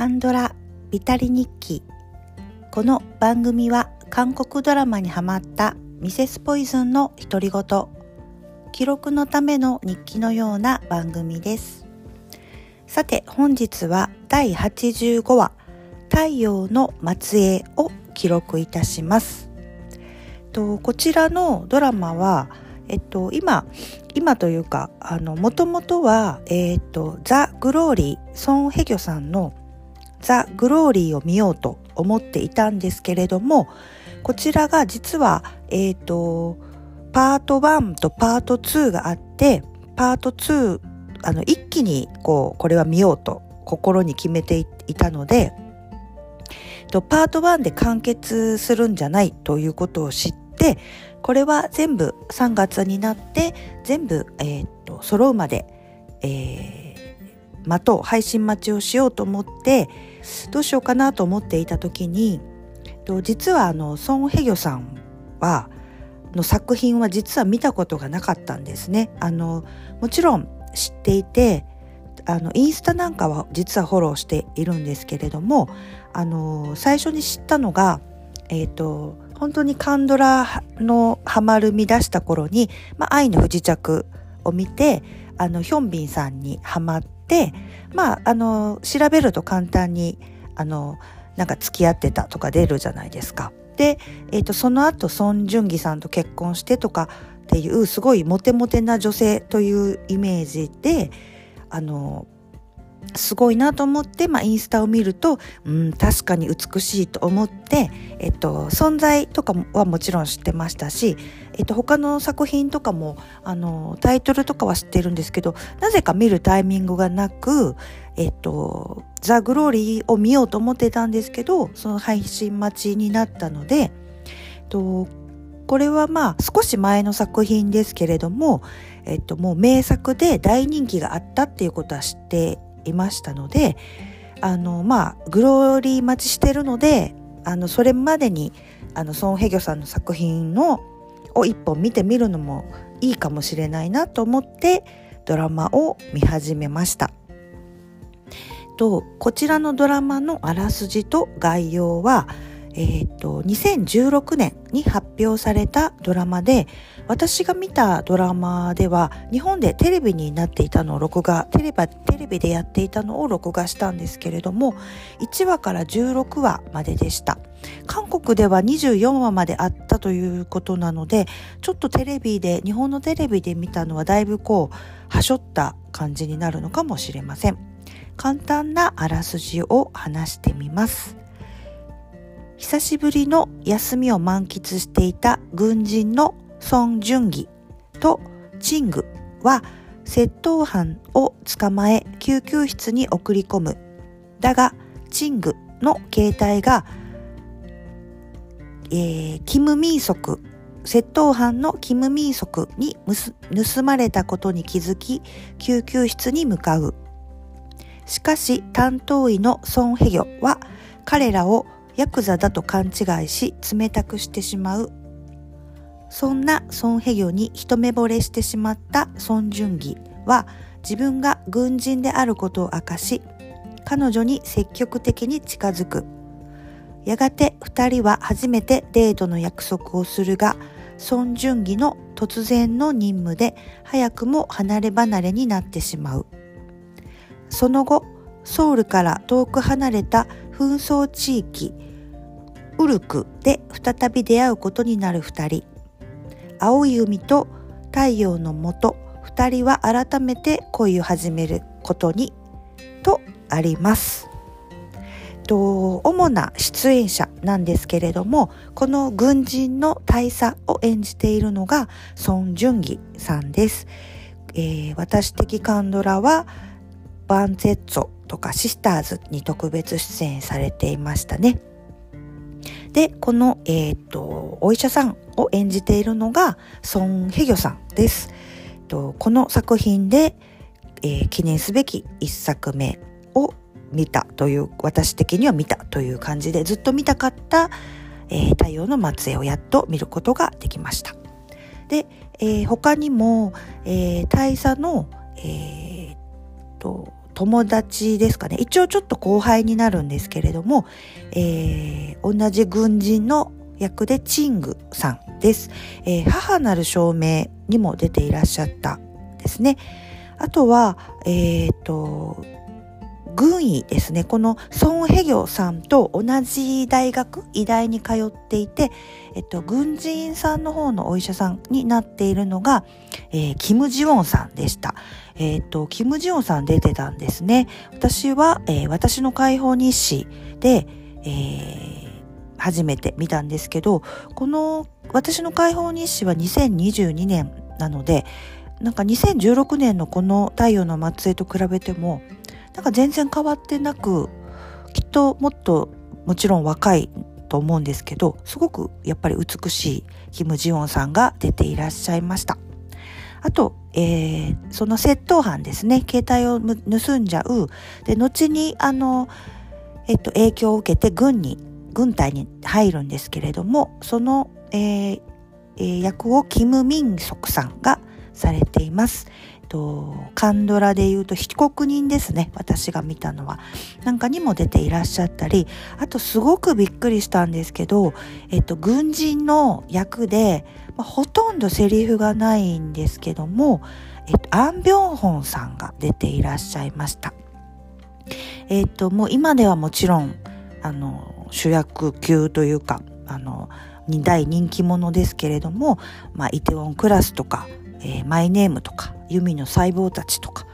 カンドラビタリ日記。この番組は韓国ドラマにハマったミセスポイズンの独り言。記録のための日記のような番組です。さて本日は第85話太陽の末裔を記録いたします。とこちらのドラマはえっと、今、今というか、あの、もともとは、えっと、ザ・グローリー、ソン・ヘギョさんのザ・グローリーを見ようと思っていたんですけれども、こちらが実は、えっと、パート1とパート2があって、パート2、あの、一気に、こう、これは見ようと心に決めていたので、パート1で完結するんじゃないということを知って、これは全部3月になって全部、えー、と揃うまで、えー、待とう配信待ちをしようと思ってどうしようかなと思っていた時に実はあのソン・ヘギョさんはの作品は実は見たことがなかったんですね。あのもちろん知っていてあのインスタなんかは実はフォローしているんですけれどもあの最初に知ったのがえっ、ー、と本当にカンドラのハマる見出した頃に、まあ、愛の不時着を見て、あの、ヒョンビンさんにハマって、まあ、あの、調べると簡単に、あの、なんか付き合ってたとか出るじゃないですか。で、えっ、ー、と、その後、ソン・ジュンギさんと結婚してとかっていう、すごいモテモテな女性というイメージで、あの、すごいなと思って、まあ、インスタを見ると、うん、確かに美しいと思って、えっと、存在とかはもちろん知ってましたし、えっと、他の作品とかも、あの、タイトルとかは知ってるんですけど、なぜか見るタイミングがなく、えっと、ザ・グローリーを見ようと思ってたんですけど、その配信待ちになったので、えっと、これはまあ少し前の作品ですけれども、えっともう名作で大人気があったっていうことは知っていましたのであのまあグローリー待ちしてるのであのそれまでにあのソン・ヘギョさんの作品のを一本見てみるのもいいかもしれないなと思ってドラマを見始めました。とこちらのドラマのあらすじと概要はえっ、と、2016年に発表されたドラマで、私が見たドラマでは、日本でテレビになっていたのを録画、テレビテレビでやっていたのを録画したんですけれども、1話から16話まででした。韓国では24話まであったということなので、ちょっとテレビで、日本のテレビで見たのはだいぶこう、はしょった感じになるのかもしれません。簡単なあらすじを話してみます。久しぶりの休みを満喫していた軍人のソン・ジュンギとチングは窃盗犯を捕まえ救急室に送り込む。だが、チングの携帯が、えー、キム・ミーソク、窃盗犯のキム・ミーソクに盗まれたことに気づき、救急室に向かう。しかし担当医のソン・ヘギョは彼らをヤクザだと勘違いし冷たくしてしまう。そんなソン・ヘギョに一目惚れしてしまったソン・ジュンギは自分が軍人であることを明かし彼女に積極的に近づく。やがて二人は初めてデートの約束をするがソン・ジュンギの突然の任務で早くも離れ離れになってしまう。その後ソウルから遠く離れた紛争地域ウルクで再び出会うことになる二人。青い海と太陽のもと二人は改めて恋を始めることにとあります。と主な出演者なんですけれどもこの軍人の大佐を演じているのがソン・ジュンギさんです、えー、私的カンドラはバンゼッツォとかシスターズに特別出演されていましたね。で、この、えっ、と、お医者さんを演じているのが、ソン・ヘギョさんです。とこの作品で、えー、記念すべき一作目を見たという、私的には見たという感じで、ずっと見たかった、えー、太陽の末裔をやっと見ることができました。で、えー、他にも、え、大佐の、えー、と友達ですかね。一応ちょっと後輩になるんですけれども、えー、同じ軍人の役でチングさんです。えー、母なる証明にも出ていらっしゃったですね。あとは、えっ、ー、と、軍医ですね。このソン・ヘギョさんと同じ大学、医大に通っていて、えっと、軍人さんの方のお医者さんになっているのが、えー、キム・ジウォンさんでした。えっと、キム・ジウォンさん出てたんですね。私は、えー、私の解放日誌で、えー、初めて見たんですけど、この私の解放日誌は2022年なので、なんか2016年のこの太陽の末裔と比べても、なんか全然変わってなくきっともっともちろん若いと思うんですけどすごくやっぱり美しいキム・ジヨンさんが出ていらっしゃいました。あと、えー、その窃盗犯ですね携帯を盗んじゃうで後にあの、えっと、影響を受けて軍に軍隊に入るんですけれどもその、えー、役をキム・ミンソクさんがされています。と、カンドラで言うと被告人ですね。私が見たのは。なんかにも出ていらっしゃったり、あとすごくびっくりしたんですけど、えっと、軍人の役で、まあ、ほとんどセリフがないんですけども、えっと、アン・ビョンホンさんが出ていらっしゃいました。えっと、もう今ではもちろん、あの、主役級というか、あの、大人気者ですけれども、まあ、イテウォンクラスとか、えー、マイネームとか、弓の細胞たちとか、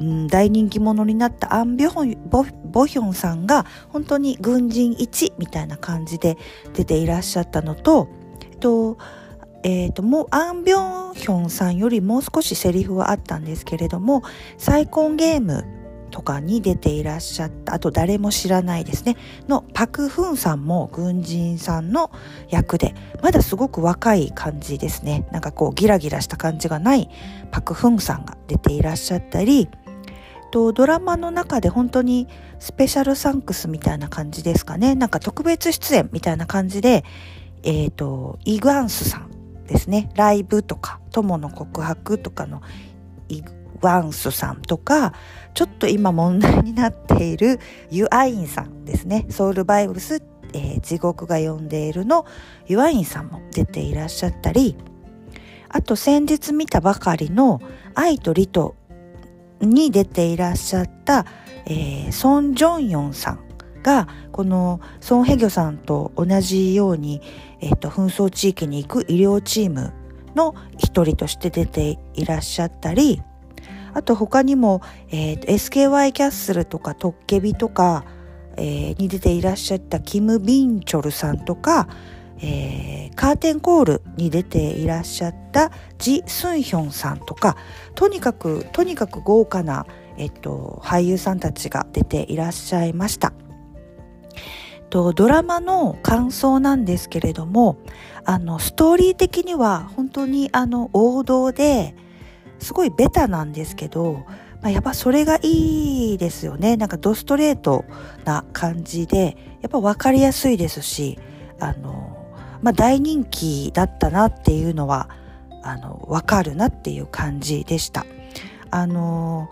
うん、大人気者になったアン・ビョンボボヒョンさんが本当に軍人1みたいな感じで出ていらっしゃったのと、えっと、えー、と、もうアン・ビョンヒョンさんよりもう少しセリフはあったんですけれども、再婚ゲームとかに出ていらっしゃった、あと誰も知らないですね、のパク・フンさんも軍人さんの役で、まだすごく若い感じですね。なんかこうギラギラした感じがないパク・フンさんが出ていらっしゃったり、とドラマの中で本当にスペシャルサンクスみたいな感じですかね。なんか特別出演みたいな感じで、えっ、ー、と、イグアンスさんですね。ライブとか、友の告白とかのイグワンスさんとか、ちょっと今問題になっているユアインさんですね。ソウルバイブス、えー、地獄が呼んでいるのユアインさんも出ていらっしゃったり、あと先日見たばかりの愛とリトに出ていらっしゃった、えー、ソン・ジョンヨンさんがこのソン・ヘギョさんと同じように、えーと紛争地域に行く医療チームの一人として出ていらっしゃったりあと他にも、えー、SKY キャッスルとかトッケビとか、えー、に出ていらっしゃったキム・ビンチョルさんとか、えー、カーテンコールに出ていらっしゃったジ・スンヒョンさんとかとにかくとにかく豪華な、えっと、俳優さんたちが出ていらっしゃいました。とドラマの感想なんですけれどもあのストーリー的には本当にあの王道ですごいベタなんですけど、まあ、やっぱそれがいいですよね。なんかドストレートな感じで、やっぱ分かりやすいですし、あの、まあ、大人気だったなっていうのは、あの、分かるなっていう感じでした。あの、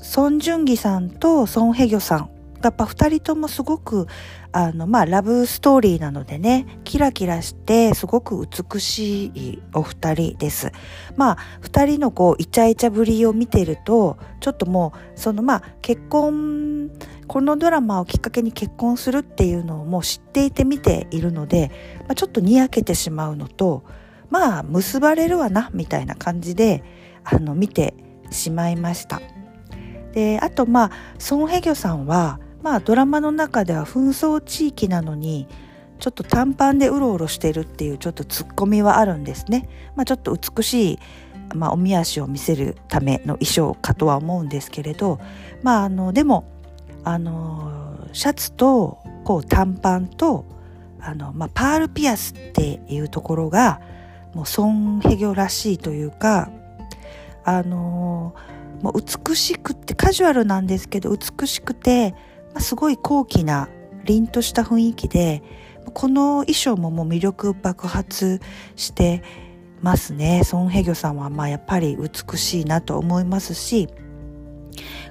ソン・ジュンギさんとソン・ヘギョさんやっぱ二人ともすごくあのまあラブストーリーなのでねキラキラしてすごく美しいお二人です。まあ二人のこうイチャイチャぶりを見てるとちょっともうそのまあ結婚このドラマをきっかけに結婚するっていうのをもう知っていて見ているので、まあ、ちょっとにやけてしまうのとまあ結ばれるわなみたいな感じであの見てしまいました。であとまあソン・ヘギョさんはまあドラマの中では紛争地域なのにちょっと短パンでうろうろしてるっていうちょっとツッコミはあるんですね。まあ、ちょっと美しい、まあ、おみ足を見せるための衣装かとは思うんですけれどまああのでもあのシャツとこう短パンとあの、まあ、パールピアスっていうところがもうソン・ヘギョらしいというかあのもう美しくってカジュアルなんですけど美しくてすごい高貴な凛とした雰囲気でこの衣装ももう魅力爆発してますね。ソン・ヘギョさんはまあやっぱり美しいなと思いますし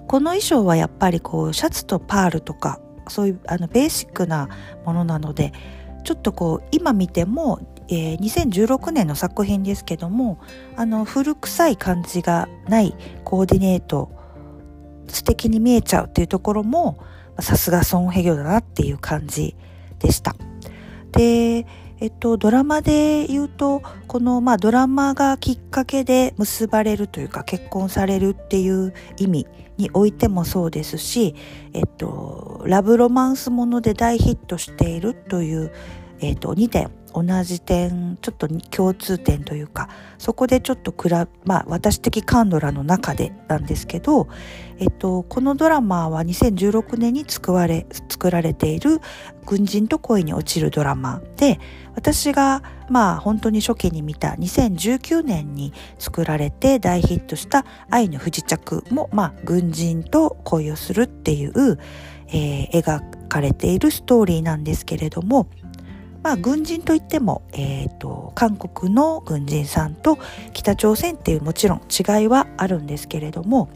この衣装はやっぱりこうシャツとパールとかそういうあのベーシックなものなのでちょっとこう今見ても、えー、2016年の作品ですけどもあの古臭い感じがないコーディネート素敵に見えちゃうっていうところもさすがソン・ヘギョだなっていう感じでした。で、えっと、ドラマで言うと、この、まあ、ドラマがきっかけで結ばれるというか、結婚されるっていう意味においてもそうですし、えっと、ラブロマンスもので大ヒットしているという、えっと、2点同じ点ちょっと共通点というかそこでちょっと、まあ、私的カンドラの中でなんですけど、えっと、このドラマは2016年に作られ作られている軍人と恋に落ちるドラマで私がまあ本当に初期に見た2019年に作られて大ヒットした「愛の不時着」もまあ軍人と恋をするっていう、えー、描かれているストーリーなんですけれどもまあ、軍人といっても、えーと、韓国の軍人さんと北朝鮮っていうもちろん違いはあるんですけれども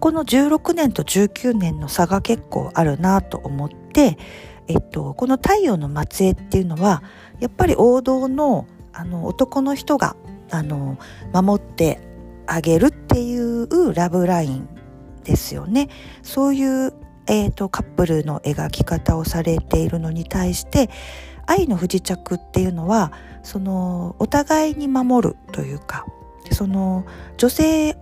この16年と19年の差が結構あるなと思って、えっと、この太陽の末裔っていうのはやっぱり王道のあの男の人があの守ってあげるっていうラブラインですよね。そういうえーと、カップルの描き方をされているのに対して愛の不時着っていうのはそのお互いに守るというかその女性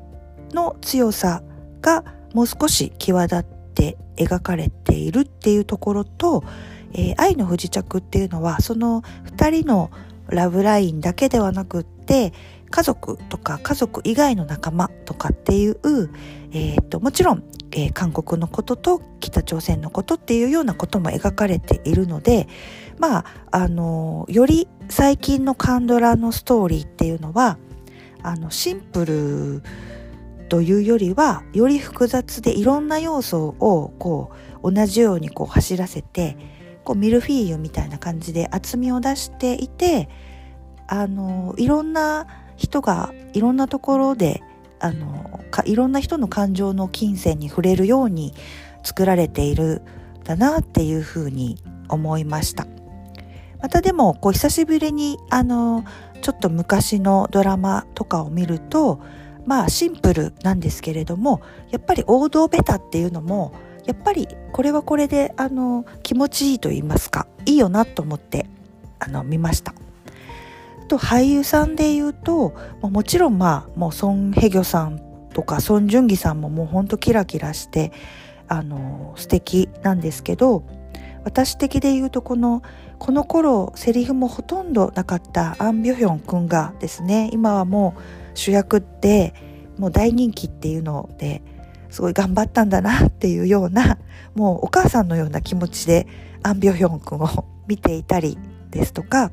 の強さがもう少し際立って描かれているっていうところと、えー、愛の不時着っていうのはその2人のラブラインだけではなくって家族とか家族以外の仲間とかっていう、えーと、もちろん、えー、韓国のことと北朝鮮のことっていうようなことも描かれているのでまああのより最近のカンドラのストーリーっていうのはあのシンプルというよりはより複雑でいろんな要素をこう同じようにこう走らせてこうミルフィーユみたいな感じで厚みを出していてあのいろんな人がいろんなところであのいろんな人の感情の金銭に触れるように作られているんだなっていうふうに思いました。またでもこう久しぶりにあのちょっと昔のドラマとかを見るとまあシンプルなんですけれどもやっぱり王道ベタっていうのもやっぱりこれはこれであの気持ちいいと言いますかいいよなと思ってあの見ました。と俳優さんで言うともちろんまあもうソン・ヘギョさんとかソン・ジュンギさんももうほんとキラキラしてあの素敵なんですけど私的で言うとこのこの頃セリフもほとんどなかったアン・ビョヒョン君がですね今はもう主役ってもう大人気っていうのですごい頑張ったんだなっていうようなもうお母さんのような気持ちでアン・ビョヒョン君を見ていたりですとか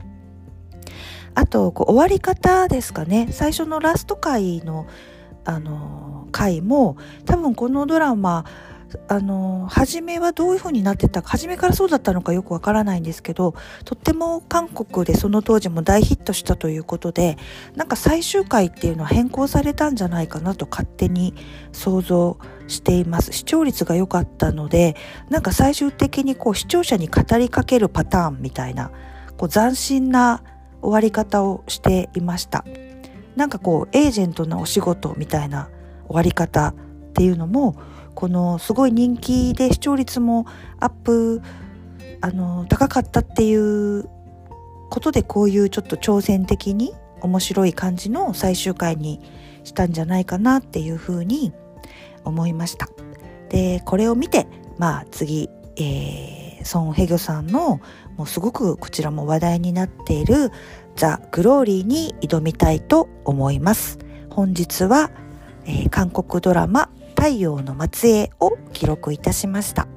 あとこう終わり方ですかね。最初のラスト回のあの回も多分このドラマあの初めはどういう風になってたか初めからそうだったのかよくわからないんですけどとっても韓国でその当時も大ヒットしたということでなんか最終回っていうのは変更されたんじゃないかなと勝手に想像しています。視聴率が良かったのでなんか最終的にこう視聴者に語りかけるパターンみたいなこう斬新な終わり方をしていましたなんかこうエージェントのお仕事みたいな終わり方っていうのもこのすごい人気で視聴率もアップあの高かったっていうことでこういうちょっと挑戦的に面白い感じの最終回にしたんじゃないかなっていうふうに思いました。でこれを見てまあ次、えー、ソン・ヘギョさんのもうすごくこちらも話題になっているザ・グローリーに挑みたいと思います。本日は、えー、韓国ドラマ太陽の末裔を記録いたしました。